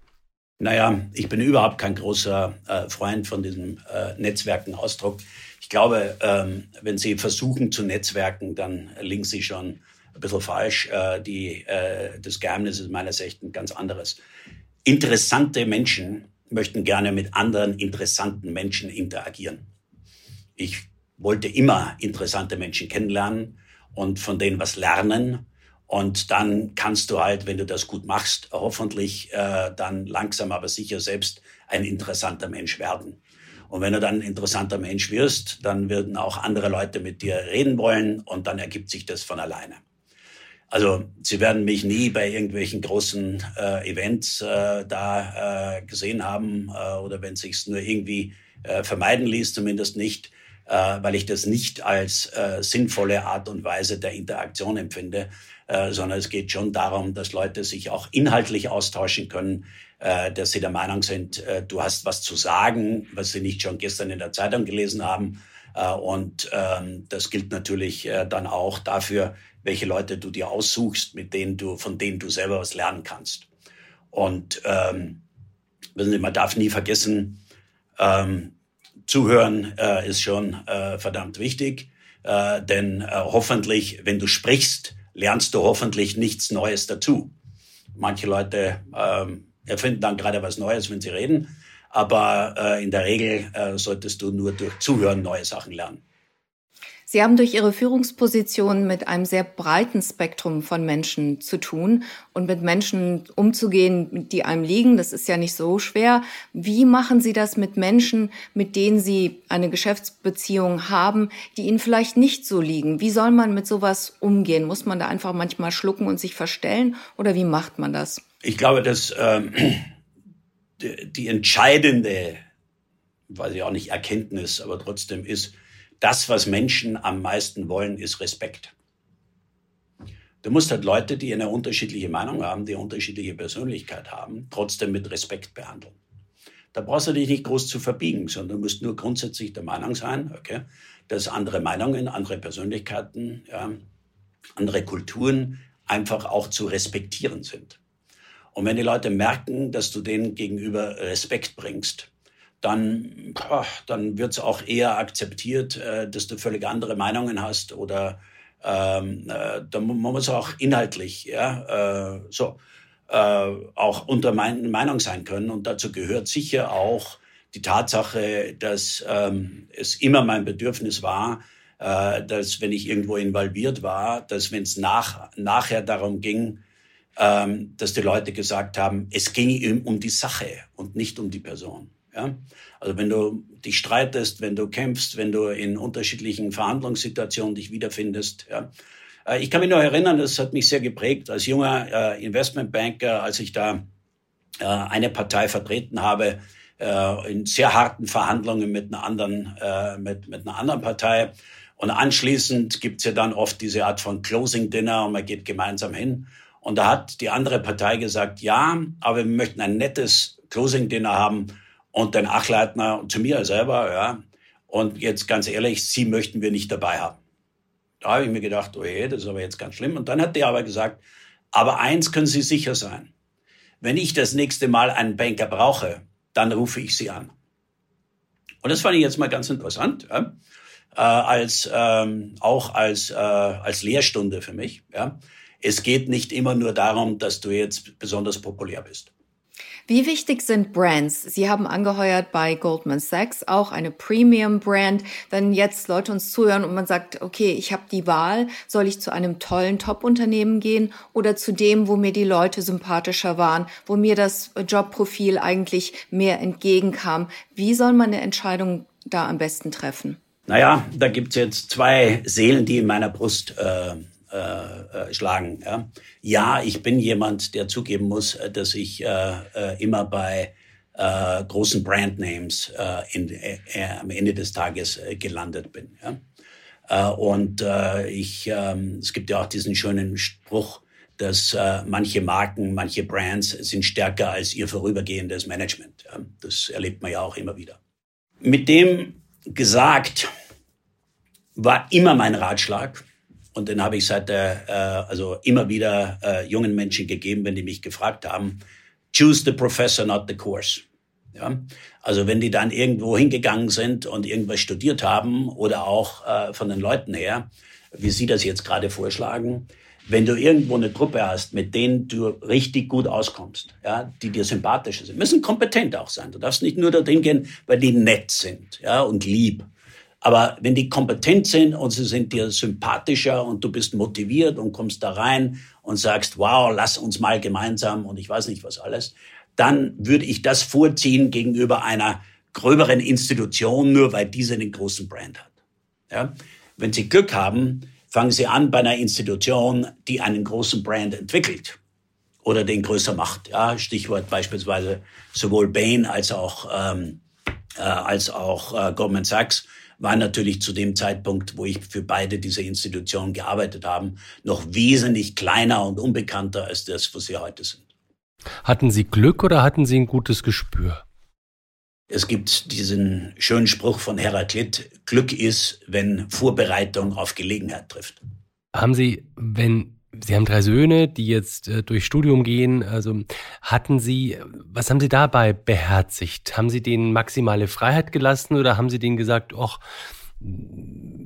Naja, ich bin überhaupt kein großer äh, Freund von diesem äh, Netzwerken-Ausdruck. Ich glaube, ähm, wenn Sie versuchen zu netzwerken, dann liegen Sie schon ein bisschen falsch. Äh, die, äh, das Geheimnis ist meiner Sicht ein ganz anderes. Interessante Menschen möchten gerne mit anderen interessanten Menschen interagieren. Ich wollte immer interessante Menschen kennenlernen und von denen was lernen. Und dann kannst du halt, wenn du das gut machst, hoffentlich äh, dann langsam aber sicher selbst ein interessanter Mensch werden. Und wenn du dann ein interessanter Mensch wirst, dann würden auch andere Leute mit dir reden wollen und dann ergibt sich das von alleine. Also Sie werden mich nie bei irgendwelchen großen äh, Events äh, da äh, gesehen haben äh, oder wenn es nur irgendwie äh, vermeiden ließ, zumindest nicht, äh, weil ich das nicht als äh, sinnvolle Art und Weise der Interaktion empfinde, äh, sondern es geht schon darum, dass Leute sich auch inhaltlich austauschen können, äh, dass sie der Meinung sind, äh, du hast was zu sagen, was sie nicht schon gestern in der Zeitung gelesen haben. Äh, und ähm, das gilt natürlich äh, dann auch dafür, welche Leute du dir aussuchst, mit denen du, von denen du selber was lernen kannst. Und ähm, wissen Sie, man darf nie vergessen, ähm, zuhören äh, ist schon äh, verdammt wichtig, äh, denn hoffentlich, wenn du sprichst, lernst du hoffentlich nichts Neues dazu. Manche Leute ähm, erfinden dann gerade was Neues, wenn sie reden, aber äh, in der Regel äh, solltest du nur durch Zuhören neue Sachen lernen. Sie haben durch Ihre Führungsposition mit einem sehr breiten Spektrum von Menschen zu tun und mit Menschen umzugehen, die einem liegen. Das ist ja nicht so schwer. Wie machen Sie das mit Menschen, mit denen Sie eine Geschäftsbeziehung haben, die Ihnen vielleicht nicht so liegen? Wie soll man mit sowas umgehen? Muss man da einfach manchmal schlucken und sich verstellen oder wie macht man das? Ich glaube, dass ähm, die, die entscheidende, weiß ich auch nicht, Erkenntnis, aber trotzdem ist, das, was Menschen am meisten wollen, ist Respekt. Du musst halt Leute, die eine unterschiedliche Meinung haben, die eine unterschiedliche Persönlichkeit haben, trotzdem mit Respekt behandeln. Da brauchst du dich nicht groß zu verbiegen, sondern du musst nur grundsätzlich der Meinung sein, okay, dass andere Meinungen, andere Persönlichkeiten, ja, andere Kulturen einfach auch zu respektieren sind. Und wenn die Leute merken, dass du denen gegenüber Respekt bringst, dann, dann wird es auch eher akzeptiert, äh, dass du völlig andere Meinungen hast oder ähm, äh, da muss es auch inhaltlich ja, äh, so äh, auch unter mein, Meinung sein können. Und dazu gehört sicher auch die Tatsache, dass ähm, es immer mein Bedürfnis war, äh, dass wenn ich irgendwo involviert war, dass wenn es nach, nachher darum ging, ähm, dass die Leute gesagt haben, es ging ihm um die Sache und nicht um die Person. Ja? Also wenn du dich streitest, wenn du kämpfst, wenn du in unterschiedlichen Verhandlungssituationen dich wiederfindest. Ja? Äh, ich kann mich noch erinnern, das hat mich sehr geprägt als junger äh, Investmentbanker, als ich da äh, eine Partei vertreten habe in sehr harten Verhandlungen mit einer anderen, mit, mit einer anderen Partei. Und anschließend gibt's ja dann oft diese Art von Closing Dinner und man geht gemeinsam hin. Und da hat die andere Partei gesagt, ja, aber wir möchten ein nettes Closing Dinner haben und den Achleitner zu mir selber, ja. Und jetzt ganz ehrlich, sie möchten wir nicht dabei haben. Da habe ich mir gedacht, oh je, das ist aber jetzt ganz schlimm. Und dann hat der aber gesagt, aber eins können Sie sicher sein. Wenn ich das nächste Mal einen Banker brauche, dann rufe ich Sie an. Und das fand ich jetzt mal ganz interessant, ja? äh, als ähm, auch als äh, als Lehrstunde für mich. Ja? Es geht nicht immer nur darum, dass du jetzt besonders populär bist. Wie wichtig sind Brands? Sie haben angeheuert bei Goldman Sachs auch eine Premium-Brand. Wenn jetzt Leute uns zuhören und man sagt, okay, ich habe die Wahl, soll ich zu einem tollen Top-Unternehmen gehen oder zu dem, wo mir die Leute sympathischer waren, wo mir das Jobprofil eigentlich mehr entgegenkam? Wie soll man eine Entscheidung da am besten treffen? Naja, da gibt's jetzt zwei Seelen, die in meiner Brust äh, äh, äh, schlagen. Ja? ja, ich bin jemand, der zugeben muss, äh, dass ich äh, äh, immer bei äh, großen Brandnames äh, in, äh, am Ende des Tages äh, gelandet bin. Ja? Äh, und äh, ich, äh, es gibt ja auch diesen schönen Spruch, dass äh, manche Marken, manche Brands sind stärker als ihr vorübergehendes Management. Ja? Das erlebt man ja auch immer wieder. Mit dem gesagt war immer mein Ratschlag, und den habe ich seit der, äh, also immer wieder äh, jungen Menschen gegeben, wenn die mich gefragt haben, choose the professor, not the course. Ja? Also wenn die dann irgendwo hingegangen sind und irgendwas studiert haben oder auch äh, von den Leuten her, wie Sie das jetzt gerade vorschlagen, wenn du irgendwo eine Truppe hast, mit denen du richtig gut auskommst, ja, die dir sympathischer sind, müssen kompetent auch sein. Du darfst nicht nur dorthin gehen, weil die nett sind, ja, und lieb, Aber wenn die kompetent sind und sie sind dir sympathischer und du bist motiviert und kommst da rein und sagst, wow, lass uns mal gemeinsam und ich weiß nicht was alles, dann würde ich das vorziehen gegenüber einer gröberen Institution, nur weil diese einen großen Brand hat. Ja? Wenn Sie Glück haben, fangen Sie an bei einer Institution, die einen großen Brand entwickelt oder den größer macht. Ja? Stichwort beispielsweise sowohl Bain als auch, ähm, äh, als auch äh, Goldman Sachs waren natürlich zu dem Zeitpunkt, wo ich für beide diese Institutionen gearbeitet habe, noch wesentlich kleiner und unbekannter als das, was sie heute sind. Hatten Sie Glück oder hatten Sie ein gutes Gespür? Es gibt diesen schönen Spruch von Heraklit, Glück ist, wenn Vorbereitung auf Gelegenheit trifft. Haben Sie, wenn Sie haben drei Söhne, die jetzt äh, durch Studium gehen. Also hatten Sie, was haben Sie dabei beherzigt? Haben Sie denen maximale Freiheit gelassen oder haben Sie denen gesagt, ach,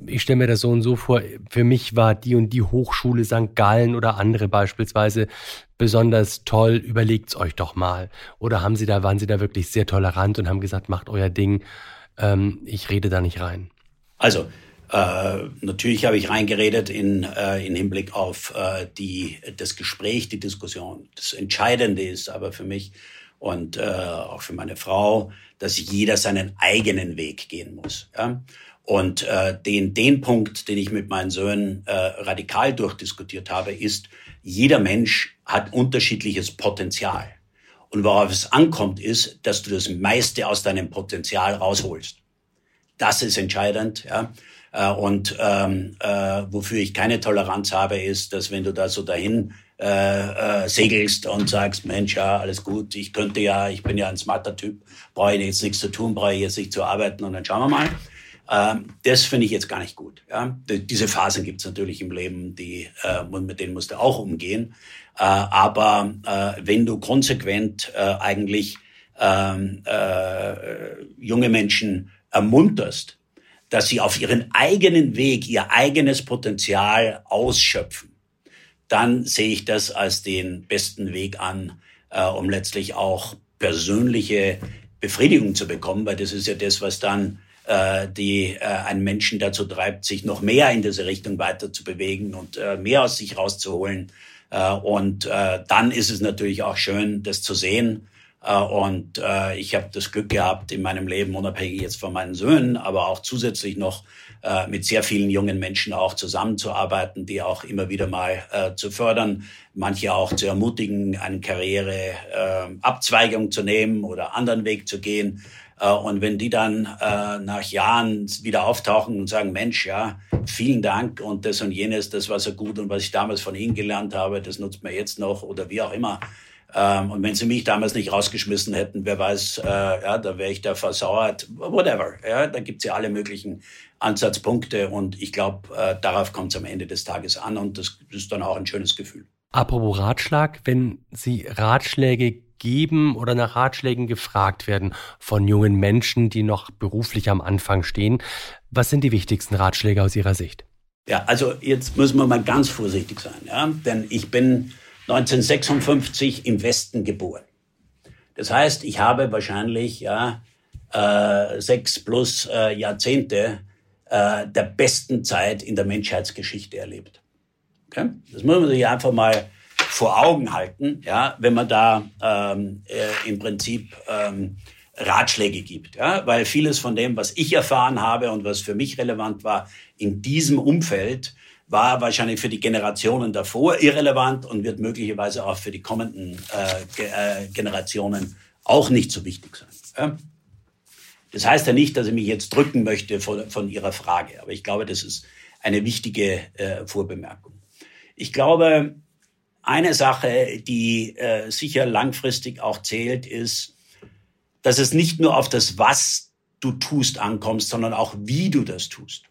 ich stelle mir das so und so vor, für mich war die und die Hochschule St. Gallen oder andere beispielsweise besonders toll, überlegt's euch doch mal. Oder haben Sie da, waren Sie da wirklich sehr tolerant und haben gesagt, macht euer Ding, ähm, ich rede da nicht rein? Also, äh, natürlich habe ich reingeredet in, äh, in Hinblick auf äh, die, das Gespräch, die Diskussion. Das Entscheidende ist aber für mich und äh, auch für meine Frau, dass jeder seinen eigenen Weg gehen muss. Ja? Und äh, den, den Punkt, den ich mit meinen Söhnen äh, radikal durchdiskutiert habe, ist, jeder Mensch hat unterschiedliches Potenzial. Und worauf es ankommt, ist, dass du das meiste aus deinem Potenzial rausholst. Das ist entscheidend. Ja? Äh, und ähm, äh, wofür ich keine Toleranz habe, ist, dass wenn du da so dahin äh, äh, segelst und sagst, Mensch, ja, alles gut, ich könnte ja, ich bin ja ein smarter Typ, brauche ich jetzt nichts zu tun, brauche ich jetzt nicht zu arbeiten und dann schauen wir mal. Ähm, das finde ich jetzt gar nicht gut. Ja? Diese Phasen gibt es natürlich im Leben, die, äh, mit denen musst du auch umgehen. Äh, aber äh, wenn du konsequent äh, eigentlich ähm, äh, junge Menschen ermunterst, dass sie auf ihren eigenen Weg ihr eigenes Potenzial ausschöpfen, dann sehe ich das als den besten Weg an, äh, um letztlich auch persönliche Befriedigung zu bekommen, weil das ist ja das, was dann äh, die äh, einen Menschen dazu treibt, sich noch mehr in diese Richtung weiter zu bewegen und äh, mehr aus sich rauszuholen. Äh, und äh, dann ist es natürlich auch schön, das zu sehen. Äh, und äh, ich habe das Glück gehabt, in meinem Leben, unabhängig jetzt von meinen Söhnen, aber auch zusätzlich noch äh, mit sehr vielen jungen Menschen auch zusammenzuarbeiten, die auch immer wieder mal zu fördern, manche auch zu ermutigen, eine Karriere äh, Abzweigung zu nehmen oder anderen Weg zu gehen. Und wenn die dann äh, nach Jahren wieder auftauchen und sagen, Mensch, ja, vielen Dank und das und jenes, das war so gut und was ich damals von Ihnen gelernt habe, das nutzt man jetzt noch oder wie auch immer. Ähm, und wenn sie mich damals nicht rausgeschmissen hätten, wer weiß, äh, ja, da wäre ich da versauert, whatever. Ja, da gibt's ja alle möglichen Ansatzpunkte und ich glaube, äh, darauf kommt es am Ende des Tages an und das ist dann auch ein schönes Gefühl. Apropos Ratschlag, wenn Sie Ratschläge geben oder nach Ratschlägen gefragt werden von jungen Menschen, die noch beruflich am Anfang stehen. Was sind die wichtigsten Ratschläge aus Ihrer Sicht? Ja, also jetzt müssen wir mal ganz vorsichtig sein, ja? denn ich bin 1956 im Westen geboren. Das heißt, ich habe wahrscheinlich ja, äh, sechs plus äh, Jahrzehnte äh, der besten Zeit in der Menschheitsgeschichte erlebt. Okay? Das muss man sich einfach mal vor Augen halten, ja, wenn man da ähm, äh, im Prinzip ähm, Ratschläge gibt, ja, weil vieles von dem, was ich erfahren habe und was für mich relevant war, in diesem Umfeld war wahrscheinlich für die Generationen davor irrelevant und wird möglicherweise auch für die kommenden äh, äh, Generationen auch nicht so wichtig sein. Das heißt ja nicht, dass ich mich jetzt drücken möchte von, von Ihrer Frage, aber ich glaube, das ist eine wichtige äh, Vorbemerkung. Ich glaube, eine Sache, die äh, sicher langfristig auch zählt, ist, dass es nicht nur auf das, was du tust, ankommst, sondern auch, wie du das tust.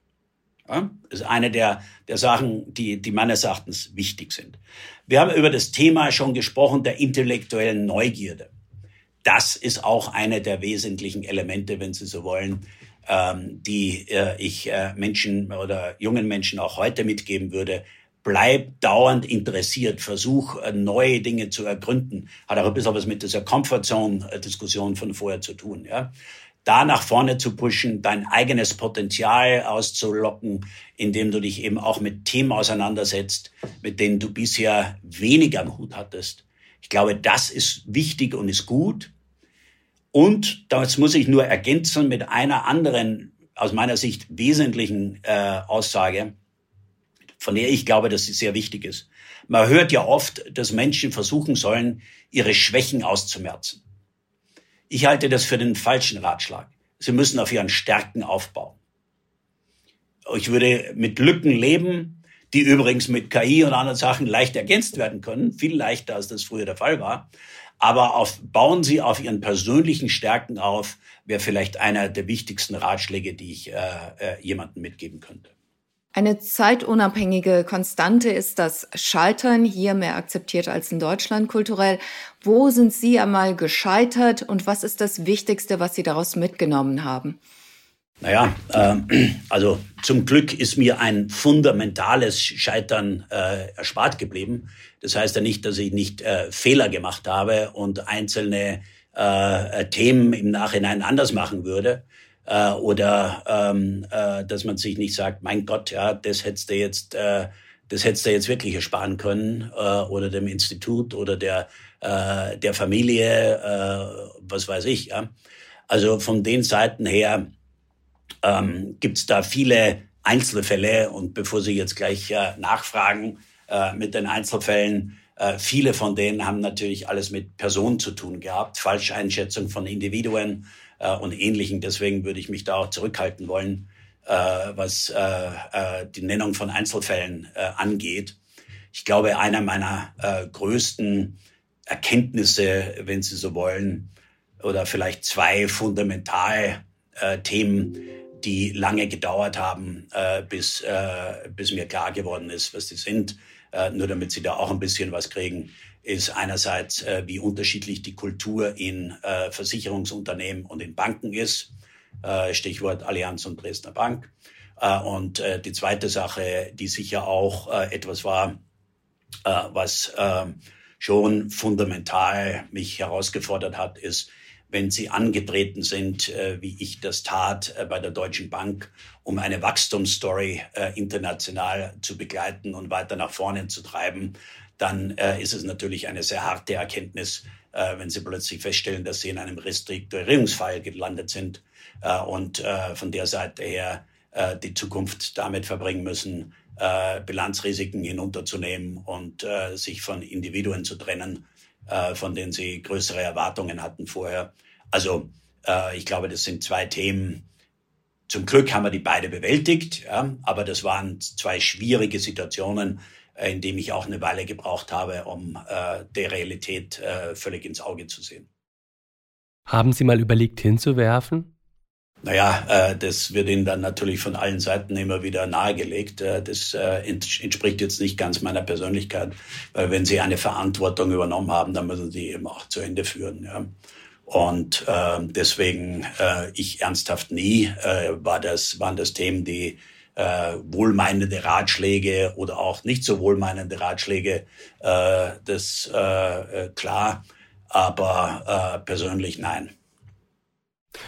Ja? Ist eine der, der Sachen, die, die meines Erachtens wichtig sind. Wir haben über das Thema schon gesprochen, der intellektuellen Neugierde. Das ist auch eine der wesentlichen Elemente, wenn Sie so wollen, ähm, die äh, ich äh, Menschen oder jungen Menschen auch heute mitgeben würde, bleib dauernd interessiert, versuch äh, neue Dinge zu ergründen. Hat auch ein bisschen was mit dieser Comfortzone-Diskussion von vorher zu tun. Ja? Da nach vorne zu pushen, dein eigenes Potenzial auszulocken, indem du dich eben auch mit Themen auseinandersetzt, mit denen du bisher weniger am Hut hattest. Ich glaube, das ist wichtig und ist gut. Und das muss ich nur ergänzen mit einer anderen, aus meiner Sicht wesentlichen äh, Aussage, von der ich glaube, dass sie sehr wichtig ist. Man hört ja oft, dass Menschen versuchen sollen, ihre Schwächen auszumerzen. Ich halte das für den falschen Ratschlag. Sie müssen auf ihren Stärken aufbauen. Ich würde mit Lücken leben, die übrigens mit KI und anderen Sachen leicht ergänzt werden können, viel leichter als das früher der Fall war. Aber auf, bauen Sie auf Ihren persönlichen Stärken auf, wäre vielleicht einer der wichtigsten Ratschläge, die ich äh, äh, jemandem mitgeben könnte. Eine zeitunabhängige Konstante ist das Scheitern, hier mehr akzeptiert als in Deutschland kulturell. Wo sind Sie einmal gescheitert und was ist das Wichtigste, was Sie daraus mitgenommen haben? Naja, äh, also zum Glück ist mir ein fundamentales Scheitern äh, erspart geblieben. Das heißt ja nicht, dass ich nicht äh, Fehler gemacht habe und einzelne äh, Themen im Nachhinein anders machen würde äh, oder ähm, äh, dass man sich nicht sagt, mein Gott, ja, das hättest du jetzt, äh, das hättest du jetzt wirklich ersparen können äh, oder dem Institut oder der äh, der Familie, äh, was weiß ich. Ja. Also von den Seiten her ähm, gibt es da viele Einzelfälle und bevor Sie jetzt gleich äh, nachfragen äh, mit den Einzelfällen, äh, viele von denen haben natürlich alles mit Personen zu tun gehabt, Falscheinschätzung von Individuen, äh, und Ähnlichen. Deswegen würde ich mich da auch zurückhalten wollen, äh, was äh, äh, die Nennung von Einzelfällen äh, angeht. Ich glaube, einer meiner äh, größten Erkenntnisse, wenn Sie so wollen, oder vielleicht zwei fundamental Themen, die lange gedauert haben, bis, bis mir klar geworden ist, was die sind, nur damit Sie da auch ein bisschen was kriegen ist einerseits, äh, wie unterschiedlich die Kultur in äh, Versicherungsunternehmen und in Banken ist. Äh, Stichwort Allianz und Dresdner Bank. Äh, und äh, die zweite Sache, die sicher auch äh, etwas war, was schon fundamental mich herausgefordert hat, ist, wenn Sie angetreten sind, wie ich das tat bei der Deutschen Bank, um eine Wachstumsstory international zu begleiten und weiter nach vorne zu treiben, dann äh, ist es natürlich eine sehr harte Erkenntnis, äh, wenn Sie plötzlich feststellen, dass Sie in einem Restrukturierungsfall gelandet sind äh, und äh, von der Seite her äh, die Zukunft damit verbringen müssen, äh, Bilanzrisiken hinunterzunehmen und sich von Individuen zu trennen, von denen Sie größere Erwartungen hatten vorher. Also ich glaube, das sind zwei Themen. Zum Glück haben wir die beide bewältigt, ja, aber das waren zwei schwierige Situationen, in dem ich auch eine Weile gebraucht habe, um äh, der Realität äh, völlig ins Auge zu sehen. Haben Sie mal überlegt, hinzuwerfen? Naja, äh, das wird Ihnen dann natürlich von allen Seiten immer wieder nahegelegt. Äh, das äh, entspricht jetzt nicht ganz meiner Persönlichkeit, weil wenn Sie eine Verantwortung übernommen haben, dann müssen Sie eben auch zu Ende führen. Ja. Und äh, deswegen, äh, ich ernsthaft nie, äh, war das, waren das Themen, die äh, wohlmeinende Ratschläge oder auch nicht so wohlmeinende Ratschläge, äh, das äh, äh, klar, aber äh, persönlich nein.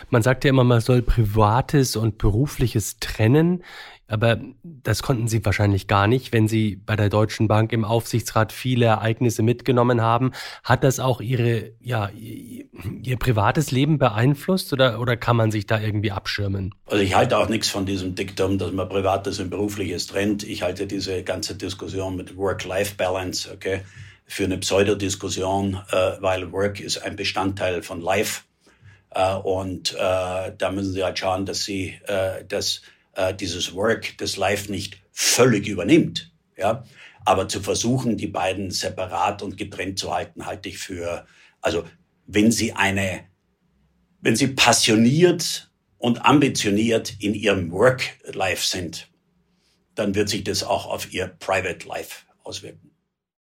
Man sagt ja immer, man soll Privates und Berufliches trennen. Aber das konnten Sie wahrscheinlich gar nicht, wenn Sie bei der Deutschen Bank im Aufsichtsrat viele Ereignisse mitgenommen haben. Hat das auch Ihre, ja, Ihr privates Leben beeinflusst oder, oder kann man sich da irgendwie abschirmen? Also ich halte auch nichts von diesem Diktum, dass man Privates und Berufliches trennt. Ich halte diese ganze Diskussion mit Work-Life-Balance, okay, für eine Pseudodiskussion, äh, weil Work ist ein Bestandteil von Life. Äh, und äh, da müssen Sie halt schauen, dass Sie das äh, dieses Work das Life nicht völlig übernimmt. Ja? Aber zu versuchen, die beiden separat und getrennt zu halten, halte ich für, also wenn Sie eine, wenn Sie passioniert und ambitioniert in Ihrem Work-Life sind, dann wird sich das auch auf Ihr Private Life auswirken.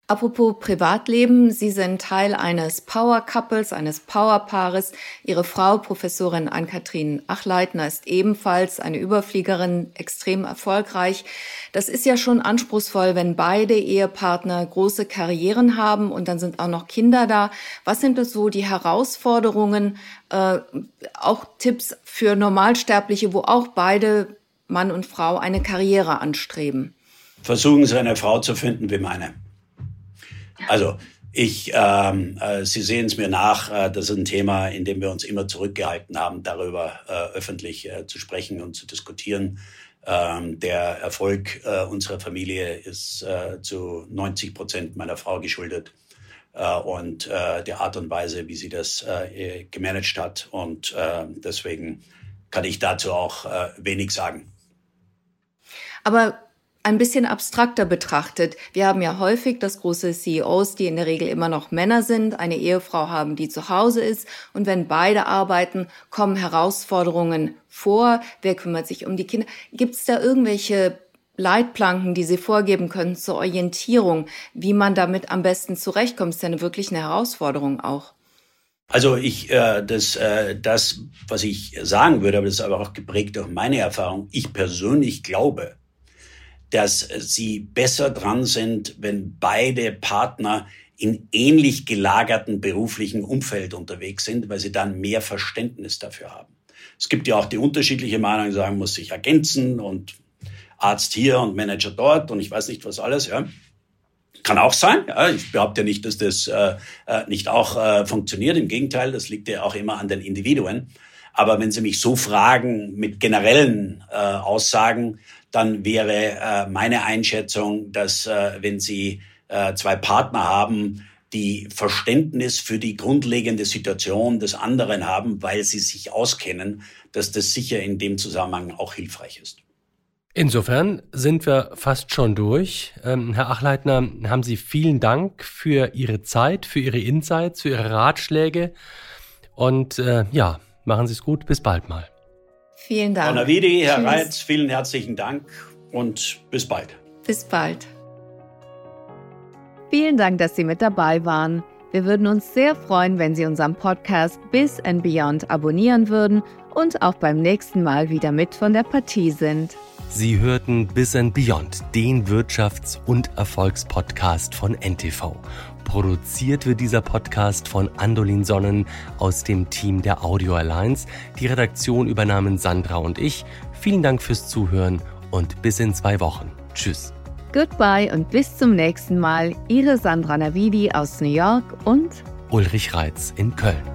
Apropos Privatleben, Sie sind Teil eines Power Couples, eines Power Paares. Ihre Frau, Professorin Ann-Kathrin Achleitner, ist ebenfalls eine Überfliegerin, extrem erfolgreich. Das ist ja schon anspruchsvoll, wenn beide Ehepartner große Karrieren haben und dann sind auch noch Kinder da. Was sind es so die Herausforderungen, äh, auch Tipps für Normalsterbliche, wo auch beide Mann und Frau eine Karriere anstreben? Versuchen Sie eine Frau zu finden wie meine. Also ich, ähm, äh, Sie sehen es mir nach, äh, das ist ein Thema, in dem wir uns immer zurückgehalten haben, darüber äh, öffentlich äh, zu sprechen und zu diskutieren. Ähm, der Erfolg äh, unserer Familie ist äh, zu 90 Prozent meiner Frau geschuldet und der Art und Weise, wie sie das gemanagt hat. Und deswegen kann ich dazu auch wenig sagen. Aber ein bisschen abstrakter betrachtet. Wir haben ja häufig das große CEOs, die in der Regel immer noch Männer sind, eine Ehefrau haben, die zu Hause ist. Und wenn beide arbeiten, kommen Herausforderungen vor. Wer kümmert sich um die Kinder? Gibt es da irgendwelche Leitplanken, die Sie vorgeben können zur Orientierung, wie man damit am besten zurechtkommt? ist ja eine wirklich eine Herausforderung auch. Also ich, äh, das, äh, das, was ich sagen würde, aber das ist aber auch geprägt durch meine Erfahrung. Ich persönlich glaube, dass sie besser dran sind, wenn beide Partner in ähnlich gelagerten beruflichen Umfeld unterwegs sind, weil sie dann mehr Verständnis dafür haben. Es gibt ja auch die unterschiedliche Meinung, die sagen, muss sich ergänzen und Arzt hier und Manager dort und ich weiß nicht was alles, ja. Kann auch sein. Ja. Ich behaupte ja nicht, dass das äh, äh, nicht auch äh, funktioniert. Im Gegenteil, das liegt ja auch immer an den Individuen. Aber wenn Sie mich so fragen mit generellen äh, Aussagen, dann wäre äh, meine Einschätzung, dass äh, wenn Sie äh, zwei Partner haben, die Verständnis für die grundlegende Situation des anderen haben, weil sie sich auskennen, dass das sicher in dem Zusammenhang auch hilfreich ist. Insofern sind wir fast schon durch. Ähm, Herr Achleitner, haben Sie vielen Dank für Ihre Zeit, für Ihre Insights, für Ihre Ratschläge. Und äh, ja, machen Sie es gut. Bis bald mal. Vielen Dank. Frau Navidi, Herr Tschüss. Reitz, vielen herzlichen Dank und bis bald. Bis bald. Vielen Dank, dass Sie mit dabei waren. Wir würden uns sehr freuen, wenn Sie unseren Podcast Bis and Beyond abonnieren würden und auch beim nächsten Mal wieder mit von der Partie sind. Sie hörten Bis and Beyond, den Wirtschafts- und Erfolgspodcast von NTV. Produziert wird dieser Podcast von Andolin Sonnen aus dem Team der Audio Alliance. Die Redaktion übernahmen Sandra und ich. Vielen Dank fürs Zuhören und bis in zwei Wochen. Tschüss. Goodbye und bis zum nächsten Mal. Ihre Sandra Navidi aus New York und Ulrich Reitz in Köln.